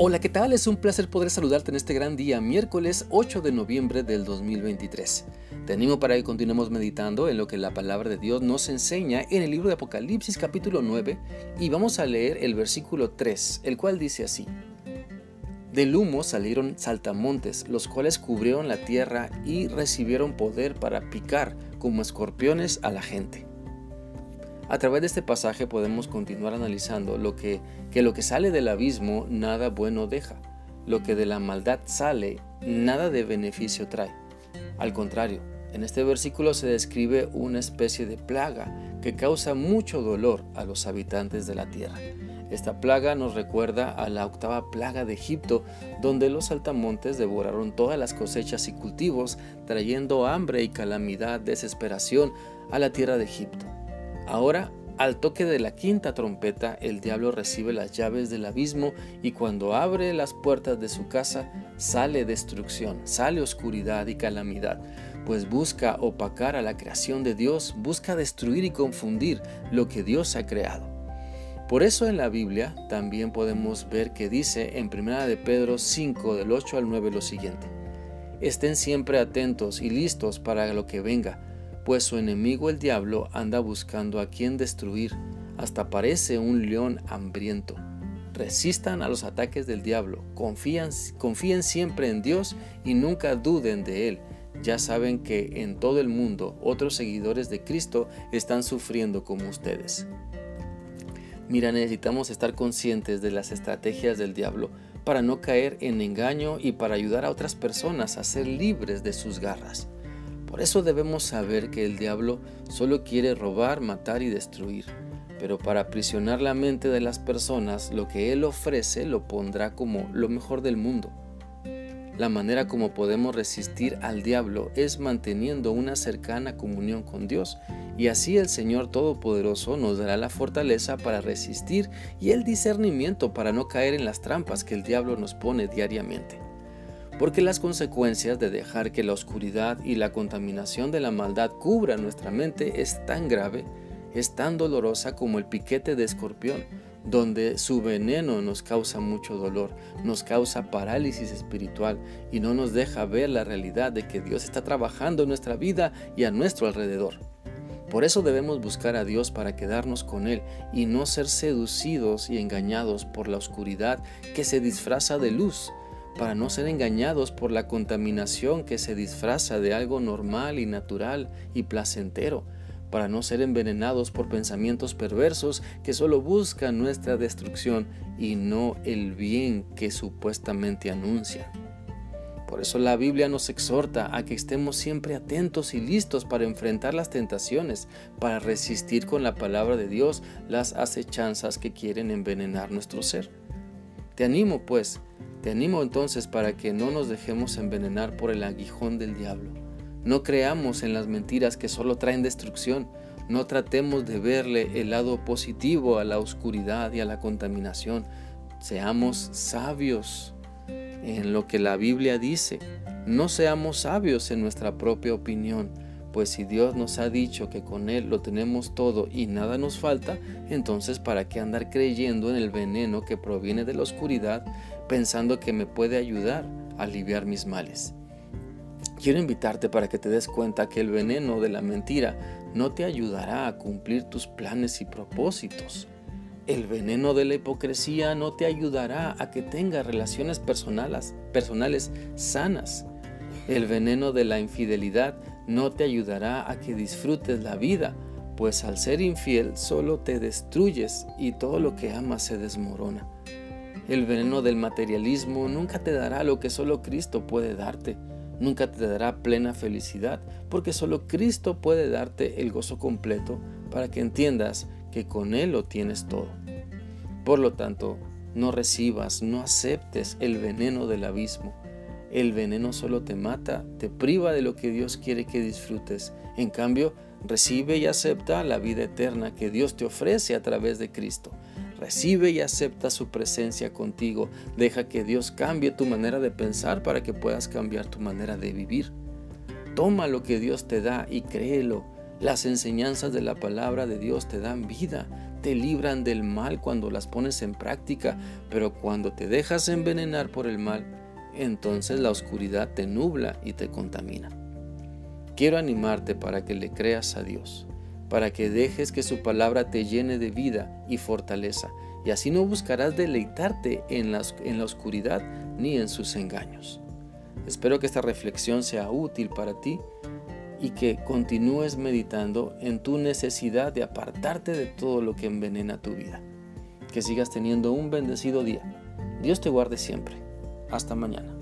Hola, ¿qué tal? Es un placer poder saludarte en este gran día, miércoles 8 de noviembre del 2023. Te animo para que continuemos meditando en lo que la palabra de Dios nos enseña en el libro de Apocalipsis capítulo 9 y vamos a leer el versículo 3, el cual dice así. Del humo salieron saltamontes, los cuales cubrieron la tierra y recibieron poder para picar como escorpiones a la gente. A través de este pasaje podemos continuar analizando lo que, que lo que sale del abismo nada bueno deja, lo que de la maldad sale nada de beneficio trae. Al contrario, en este versículo se describe una especie de plaga que causa mucho dolor a los habitantes de la tierra. Esta plaga nos recuerda a la octava plaga de Egipto, donde los saltamontes devoraron todas las cosechas y cultivos, trayendo hambre y calamidad, desesperación a la tierra de Egipto. Ahora, al toque de la quinta trompeta, el diablo recibe las llaves del abismo y cuando abre las puertas de su casa, sale destrucción, sale oscuridad y calamidad, pues busca opacar a la creación de Dios, busca destruir y confundir lo que Dios ha creado. Por eso en la Biblia también podemos ver que dice en 1 de Pedro 5 del 8 al 9 lo siguiente: Estén siempre atentos y listos para lo que venga pues su enemigo el diablo anda buscando a quien destruir, hasta parece un león hambriento. Resistan a los ataques del diablo, confían, confíen siempre en Dios y nunca duden de Él. Ya saben que en todo el mundo otros seguidores de Cristo están sufriendo como ustedes. Mira, necesitamos estar conscientes de las estrategias del diablo para no caer en engaño y para ayudar a otras personas a ser libres de sus garras. Por eso debemos saber que el diablo solo quiere robar, matar y destruir. Pero para aprisionar la mente de las personas, lo que Él ofrece lo pondrá como lo mejor del mundo. La manera como podemos resistir al diablo es manteniendo una cercana comunión con Dios, y así el Señor Todopoderoso nos dará la fortaleza para resistir y el discernimiento para no caer en las trampas que el diablo nos pone diariamente porque las consecuencias de dejar que la oscuridad y la contaminación de la maldad cubra nuestra mente es tan grave, es tan dolorosa como el piquete de escorpión, donde su veneno nos causa mucho dolor, nos causa parálisis espiritual y no nos deja ver la realidad de que Dios está trabajando en nuestra vida y a nuestro alrededor. Por eso debemos buscar a Dios para quedarnos con Él y no ser seducidos y engañados por la oscuridad que se disfraza de luz para no ser engañados por la contaminación que se disfraza de algo normal y natural y placentero, para no ser envenenados por pensamientos perversos que solo buscan nuestra destrucción y no el bien que supuestamente anuncian. Por eso la Biblia nos exhorta a que estemos siempre atentos y listos para enfrentar las tentaciones, para resistir con la palabra de Dios las acechanzas que quieren envenenar nuestro ser. Te animo, pues, te animo entonces para que no nos dejemos envenenar por el aguijón del diablo. No creamos en las mentiras que solo traen destrucción. No tratemos de verle el lado positivo a la oscuridad y a la contaminación. Seamos sabios en lo que la Biblia dice. No seamos sabios en nuestra propia opinión pues si Dios nos ha dicho que con Él lo tenemos todo y nada nos falta, entonces ¿para qué andar creyendo en el veneno que proviene de la oscuridad pensando que me puede ayudar a aliviar mis males? Quiero invitarte para que te des cuenta que el veneno de la mentira no te ayudará a cumplir tus planes y propósitos. El veneno de la hipocresía no te ayudará a que tengas relaciones personales, personales sanas. El veneno de la infidelidad no te ayudará a que disfrutes la vida, pues al ser infiel solo te destruyes y todo lo que amas se desmorona. El veneno del materialismo nunca te dará lo que solo Cristo puede darte. Nunca te dará plena felicidad, porque solo Cristo puede darte el gozo completo para que entiendas que con Él lo tienes todo. Por lo tanto, no recibas, no aceptes el veneno del abismo el veneno solo te mata, te priva de lo que Dios quiere que disfrutes. En cambio, recibe y acepta la vida eterna que Dios te ofrece a través de Cristo. Recibe y acepta su presencia contigo. Deja que Dios cambie tu manera de pensar para que puedas cambiar tu manera de vivir. Toma lo que Dios te da y créelo. Las enseñanzas de la palabra de Dios te dan vida, te libran del mal cuando las pones en práctica, pero cuando te dejas envenenar por el mal, entonces la oscuridad te nubla y te contamina. Quiero animarte para que le creas a Dios, para que dejes que su palabra te llene de vida y fortaleza, y así no buscarás deleitarte en la, en la oscuridad ni en sus engaños. Espero que esta reflexión sea útil para ti y que continúes meditando en tu necesidad de apartarte de todo lo que envenena tu vida. Que sigas teniendo un bendecido día. Dios te guarde siempre. Hasta mañana.